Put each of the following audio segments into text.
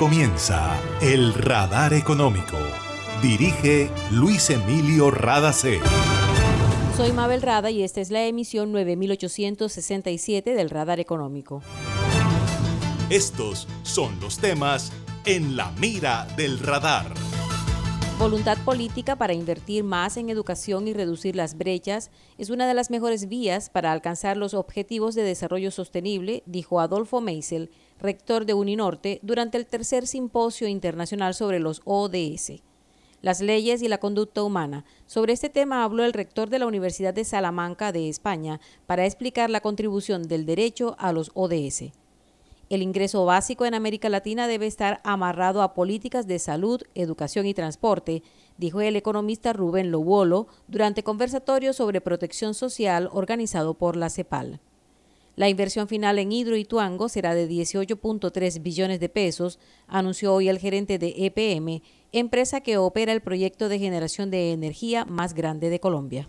comienza El Radar Económico. Dirige Luis Emilio Radacé. Soy Mabel Rada y esta es la emisión 9867 del Radar Económico. Estos son los temas en la mira del radar. Voluntad política para invertir más en educación y reducir las brechas es una de las mejores vías para alcanzar los objetivos de desarrollo sostenible, dijo Adolfo Meisel, rector de Uninorte, durante el tercer simposio internacional sobre los ODS, las leyes y la conducta humana. Sobre este tema habló el rector de la Universidad de Salamanca de España para explicar la contribución del derecho a los ODS. El ingreso básico en América Latina debe estar amarrado a políticas de salud, educación y transporte, dijo el economista Rubén Lobolo durante conversatorio sobre protección social organizado por la CEPAL. La inversión final en Hidroituango será de 18.3 billones de pesos, anunció hoy el gerente de EPM, empresa que opera el proyecto de generación de energía más grande de Colombia.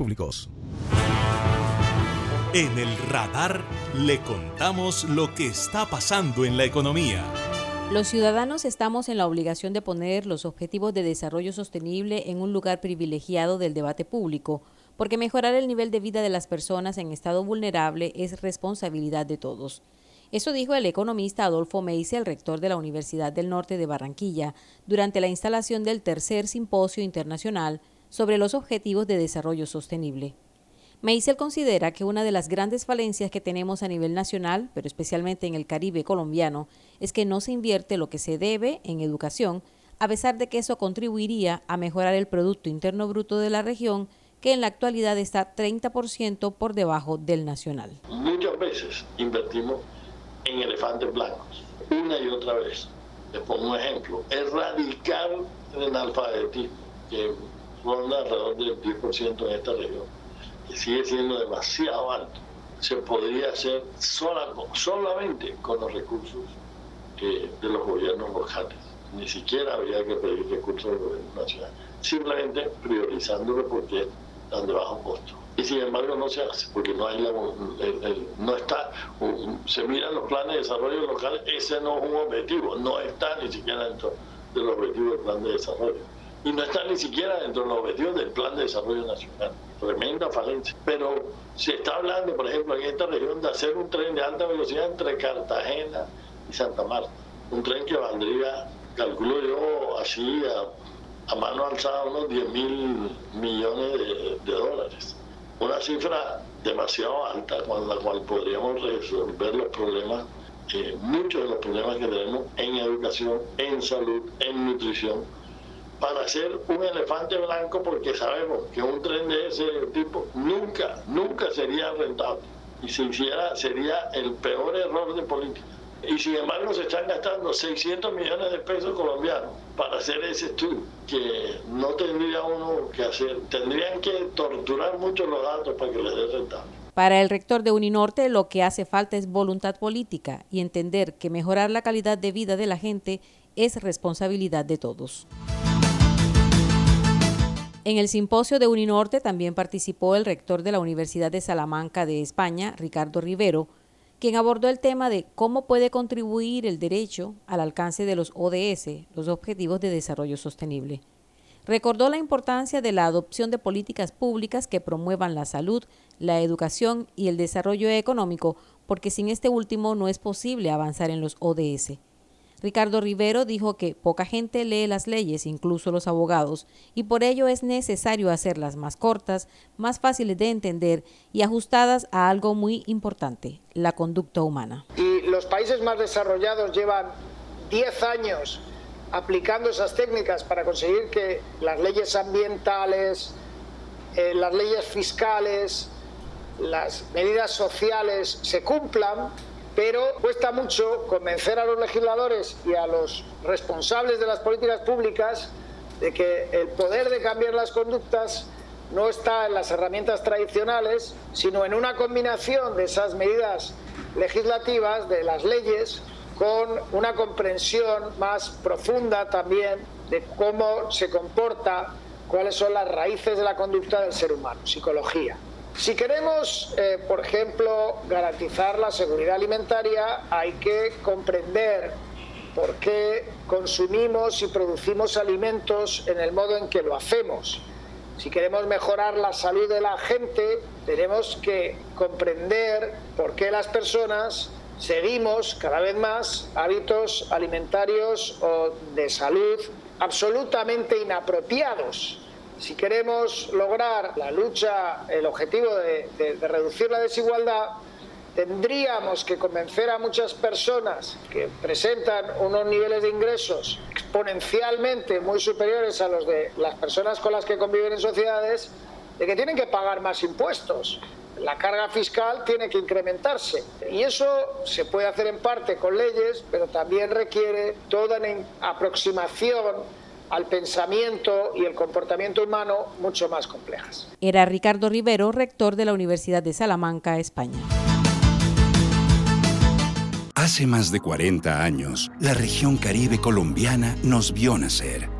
Públicos. En el radar le contamos lo que está pasando en la economía. Los ciudadanos estamos en la obligación de poner los objetivos de desarrollo sostenible en un lugar privilegiado del debate público, porque mejorar el nivel de vida de las personas en estado vulnerable es responsabilidad de todos. Eso dijo el economista Adolfo Meise, el rector de la Universidad del Norte de Barranquilla, durante la instalación del tercer simposio internacional sobre los objetivos de desarrollo sostenible. Meisel considera que una de las grandes falencias que tenemos a nivel nacional, pero especialmente en el Caribe colombiano, es que no se invierte lo que se debe en educación, a pesar de que eso contribuiría a mejorar el Producto Interno Bruto de la región, que en la actualidad está 30% por debajo del nacional. Muchas veces invertimos en elefantes blancos, una y otra vez. Les pongo un ejemplo, erradicar el analfabetismo, ronda alrededor del 10% en esta región, que sigue siendo demasiado alto. Se podría hacer sola, solamente con los recursos eh, de los gobiernos locales. Ni siquiera habría que pedir recursos del gobierno nacional. Simplemente priorizándolo porque están de bajo costo. Y sin embargo no se hace, porque no hay la, el, no está, se miran los planes de desarrollo local, ese no es un objetivo, no está ni siquiera dentro de los objetivos del plan de desarrollo y no está ni siquiera dentro de los objetivos del Plan de Desarrollo Nacional. Tremenda falencia. Pero se está hablando, por ejemplo, en esta región de hacer un tren de alta velocidad entre Cartagena y Santa Marta. Un tren que valdría, calculo yo, así a, mano alzada, unos 10 mil millones de, de dólares. Una cifra demasiado alta con la cual podríamos resolver los problemas eh, muchos de los problemas que tenemos en educación, en salud, en nutrición, para hacer un elefante blanco porque sabemos que un tren de ese tipo nunca, nunca sería rentable. Y si hiciera, sería el peor error de política. Y sin embargo se están gastando 600 millones de pesos colombianos para hacer ese estudio, que no tendría uno que hacer. Tendrían que torturar mucho los datos para que les dé rentable. Para el rector de Uninorte, lo que hace falta es voluntad política y entender que mejorar la calidad de vida de la gente es responsabilidad de todos. En el simposio de Uninorte también participó el rector de la Universidad de Salamanca de España, Ricardo Rivero, quien abordó el tema de cómo puede contribuir el derecho al alcance de los ODS, los Objetivos de Desarrollo Sostenible. Recordó la importancia de la adopción de políticas públicas que promuevan la salud, la educación y el desarrollo económico, porque sin este último no es posible avanzar en los ODS. Ricardo Rivero dijo que poca gente lee las leyes, incluso los abogados, y por ello es necesario hacerlas más cortas, más fáciles de entender y ajustadas a algo muy importante, la conducta humana. Y los países más desarrollados llevan 10 años aplicando esas técnicas para conseguir que las leyes ambientales, eh, las leyes fiscales, las medidas sociales se cumplan pero cuesta mucho convencer a los legisladores y a los responsables de las políticas públicas de que el poder de cambiar las conductas no está en las herramientas tradicionales, sino en una combinación de esas medidas legislativas, de las leyes, con una comprensión más profunda también de cómo se comporta, cuáles son las raíces de la conducta del ser humano, psicología. Si queremos, eh, por ejemplo, garantizar la seguridad alimentaria, hay que comprender por qué consumimos y producimos alimentos en el modo en que lo hacemos. Si queremos mejorar la salud de la gente, tenemos que comprender por qué las personas seguimos cada vez más hábitos alimentarios o de salud absolutamente inapropiados si queremos lograr la lucha, el objetivo de, reducir la desigualdad, tendríamos que convencer a muchas personas que presentan unos niveles de ingresos exponencialmente muy superiores a los de las personas con las que conviven en sociedades, de que tienen que pagar más impuestos. La carga fiscal tiene que incrementarse y eso se puede hacer en parte con leyes, pero también requiere toda una aproximación al pensamiento y el comportamiento humano mucho más complejas. Era Ricardo Rivero, rector de la Universidad de Salamanca, España. Hace más de 40 años, la región caribe colombiana nos vio nacer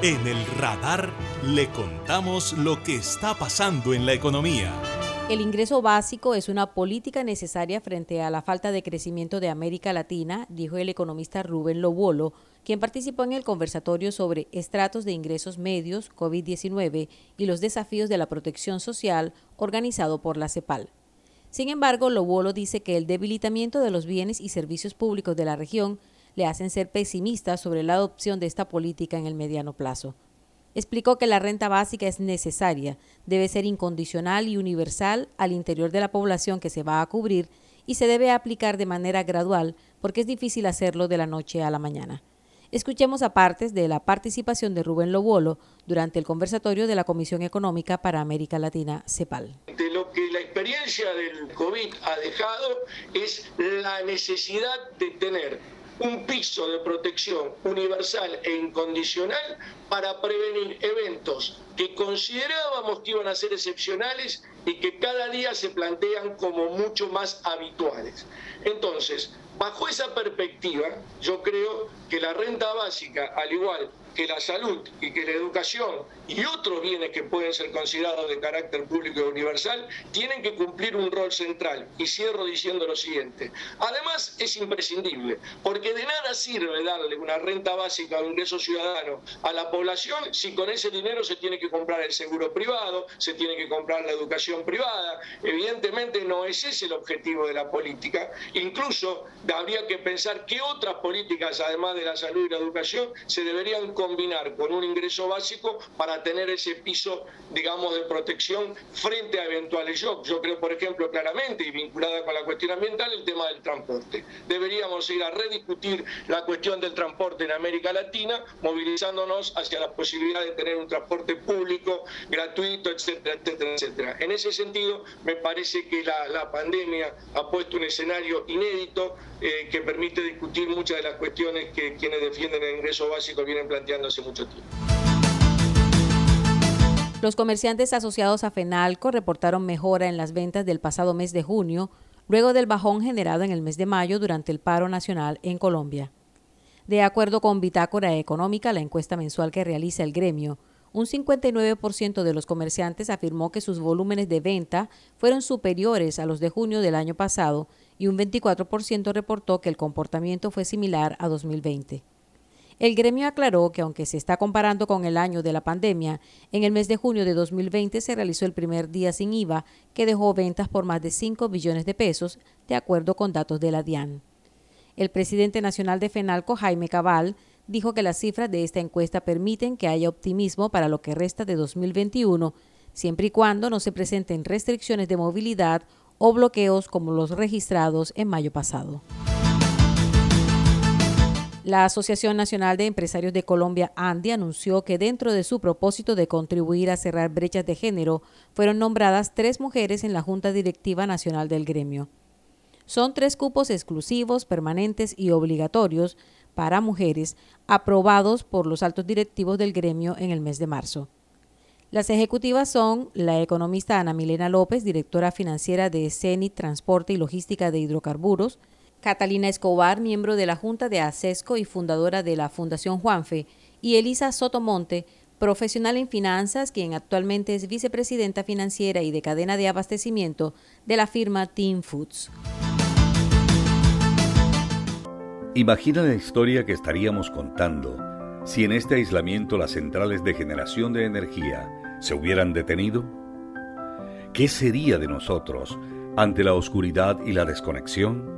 En el radar le contamos lo que está pasando en la economía. El ingreso básico es una política necesaria frente a la falta de crecimiento de América Latina, dijo el economista Rubén Lobolo, quien participó en el conversatorio sobre estratos de ingresos medios, COVID-19 y los desafíos de la protección social organizado por la CEPAL. Sin embargo, Lobolo dice que el debilitamiento de los bienes y servicios públicos de la región le hacen ser pesimistas sobre la adopción de esta política en el mediano plazo. Explicó que la renta básica es necesaria, debe ser incondicional y universal al interior de la población que se va a cubrir y se debe aplicar de manera gradual porque es difícil hacerlo de la noche a la mañana. Escuchemos a partes de la participación de Rubén Lobolo durante el conversatorio de la Comisión Económica para América Latina, CEPAL. De lo que la experiencia del COVID ha dejado es la necesidad de tener un piso de protección universal e incondicional para prevenir eventos que considerábamos que iban a ser excepcionales y que cada día se plantean como mucho más habituales. Entonces, bajo esa perspectiva, yo creo que la renta básica, al igual que la salud y que la educación y otros bienes que pueden ser considerados de carácter público y universal tienen que cumplir un rol central. Y cierro diciendo lo siguiente. Además, es imprescindible, porque de nada sirve darle una renta básica de ingreso ciudadano a la población si con ese dinero se tiene que comprar el seguro privado, se tiene que comprar la educación privada. Evidentemente no es ese el objetivo de la política. Incluso habría que pensar qué otras políticas, además de la salud y la educación, se deberían combinar con un ingreso básico para tener ese piso, digamos, de protección frente a eventuales shocks. Yo creo, por ejemplo, claramente, y vinculada con la cuestión ambiental, el tema del transporte. Deberíamos ir a rediscutir la cuestión del transporte en América Latina, movilizándonos hacia la posibilidad de tener un transporte público, gratuito, etcétera, etcétera, etcétera. En ese sentido, me parece que la, la pandemia ha puesto un escenario inédito eh, que permite discutir muchas de las cuestiones que quienes defienden el ingreso básico vienen planteando hace mucho tiempo. Los comerciantes asociados a FENALCO reportaron mejora en las ventas del pasado mes de junio, luego del bajón generado en el mes de mayo durante el paro nacional en Colombia. De acuerdo con Bitácora Económica, la encuesta mensual que realiza el gremio, un 59% de los comerciantes afirmó que sus volúmenes de venta fueron superiores a los de junio del año pasado y un 24% reportó que el comportamiento fue similar a 2020. El gremio aclaró que aunque se está comparando con el año de la pandemia, en el mes de junio de 2020 se realizó el primer día sin IVA que dejó ventas por más de 5 billones de pesos, de acuerdo con datos de la DIAN. El presidente nacional de FENALCO, Jaime Cabal, dijo que las cifras de esta encuesta permiten que haya optimismo para lo que resta de 2021, siempre y cuando no se presenten restricciones de movilidad o bloqueos como los registrados en mayo pasado. La Asociación Nacional de Empresarios de Colombia, ANDI, anunció que dentro de su propósito de contribuir a cerrar brechas de género, fueron nombradas tres mujeres en la Junta Directiva Nacional del gremio. Son tres cupos exclusivos, permanentes y obligatorios para mujeres aprobados por los altos directivos del gremio en el mes de marzo. Las ejecutivas son la economista Ana Milena López, directora financiera de CENIT Transporte y Logística de Hidrocarburos, Catalina Escobar, miembro de la Junta de ACESCO y fundadora de la Fundación Juanfe, y Elisa Sotomonte, profesional en finanzas, quien actualmente es vicepresidenta financiera y de cadena de abastecimiento de la firma Team Foods. Imagina la historia que estaríamos contando si en este aislamiento las centrales de generación de energía se hubieran detenido. ¿Qué sería de nosotros ante la oscuridad y la desconexión?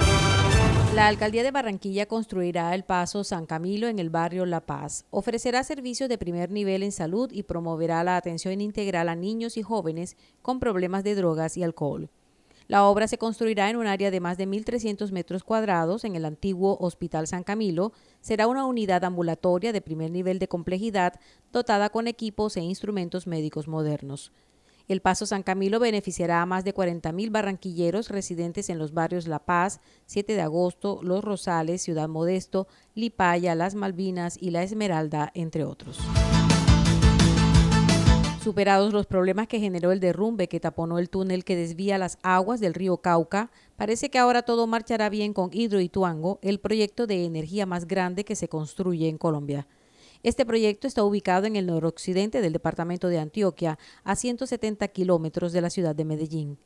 La alcaldía de Barranquilla construirá el paso San Camilo en el barrio La Paz. Ofrecerá servicios de primer nivel en salud y promoverá la atención integral a niños y jóvenes con problemas de drogas y alcohol. La obra se construirá en un área de más de 1.300 metros cuadrados en el antiguo Hospital San Camilo. Será una unidad ambulatoria de primer nivel de complejidad dotada con equipos e instrumentos médicos modernos. El Paso San Camilo beneficiará a más de 40.000 barranquilleros residentes en los barrios La Paz, 7 de agosto, Los Rosales, Ciudad Modesto, Lipaya, Las Malvinas y La Esmeralda, entre otros. Superados los problemas que generó el derrumbe que taponó el túnel que desvía las aguas del río Cauca, parece que ahora todo marchará bien con Hidroituango, el proyecto de energía más grande que se construye en Colombia. Este proyecto está ubicado en el noroccidente del departamento de Antioquia, a 170 kilómetros de la ciudad de Medellín.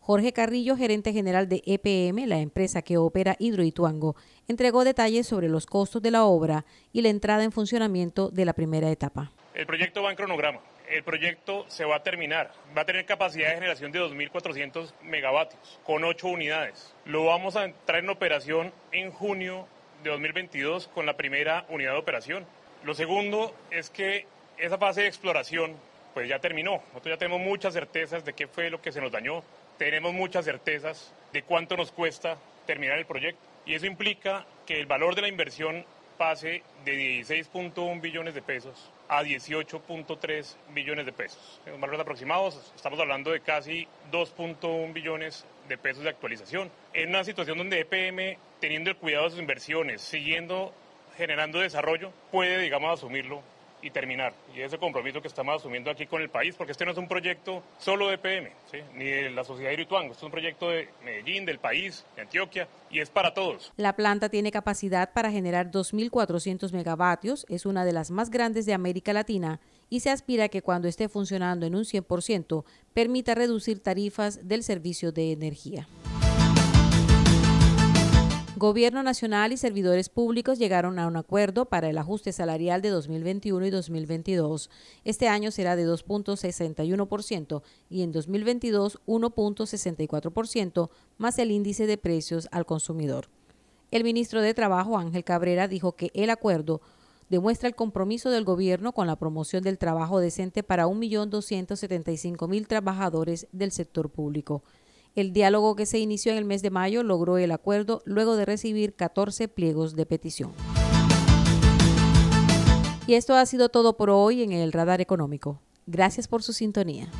Jorge Carrillo, gerente general de EPM, la empresa que opera Hidroituango, entregó detalles sobre los costos de la obra y la entrada en funcionamiento de la primera etapa. El proyecto va en cronograma. El proyecto se va a terminar. Va a tener capacidad de generación de 2.400 megavatios con 8 unidades. Lo vamos a entrar en operación en junio de 2022 con la primera unidad de operación. Lo segundo es que esa fase de exploración pues ya terminó. Nosotros ya tenemos muchas certezas de qué fue lo que se nos dañó. Tenemos muchas certezas de cuánto nos cuesta terminar el proyecto. Y eso implica que el valor de la inversión pase de 16.1 billones de pesos a 18.3 billones de pesos. En valores aproximados, estamos hablando de casi 2.1 billones de pesos de actualización. En una situación donde EPM, teniendo el cuidado de sus inversiones, siguiendo generando desarrollo, puede, digamos, asumirlo y terminar. Y ese compromiso que estamos asumiendo aquí con el país, porque este no es un proyecto solo de PM, ni de la sociedad de Irituango, este es un proyecto de Medellín, del país, de Antioquia, y es para todos. La planta tiene capacidad para generar 2.400 megavatios, es una de las más grandes de América Latina y se aspira a que cuando esté funcionando en un 100% permita reducir tarifas del servicio de energía. Gobierno Nacional y servidores públicos llegaron a un acuerdo para el ajuste salarial de 2021 y 2022. Este año será de 2.61% y en 2022 1.64% más el índice de precios al consumidor. El ministro de Trabajo, Ángel Cabrera, dijo que el acuerdo demuestra el compromiso del gobierno con la promoción del trabajo decente para 1.275.000 trabajadores del sector público. El diálogo que se inició en el mes de mayo logró el acuerdo luego de recibir 14 pliegos de petición. Y esto ha sido todo por hoy en el Radar Económico. Gracias por su sintonía.